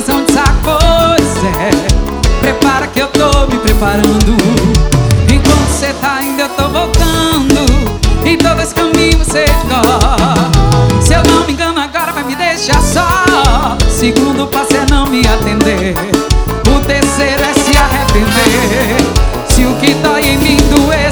saco, pois é Prepara que eu tô me preparando. Enquanto cê tá indo eu tô voltando. Em todo esse caminho você de Se eu não me engano agora vai me deixar só. Segundo passo é não me atender. O terceiro é se arrepender. Se o que dói em mim doesse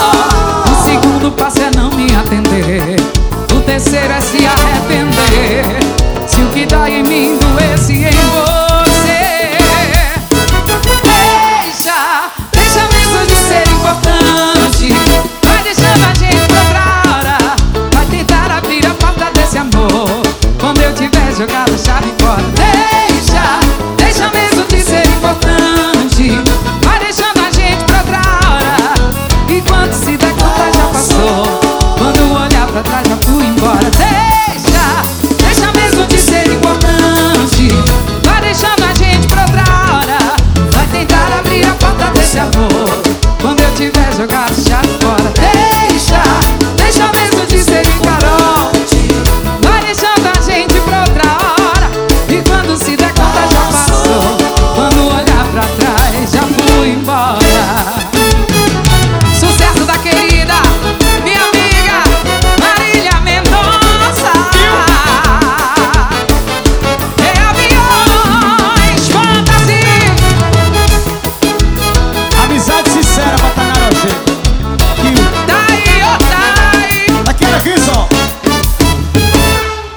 é se arrepender. Se o que dá em mim doesse em você. Deixa, deixa mesmo de ser importante. Vai deixando a gente pra outra hora. Vai tentar abrir a porta desse amor. Quando eu tiver jogado a chave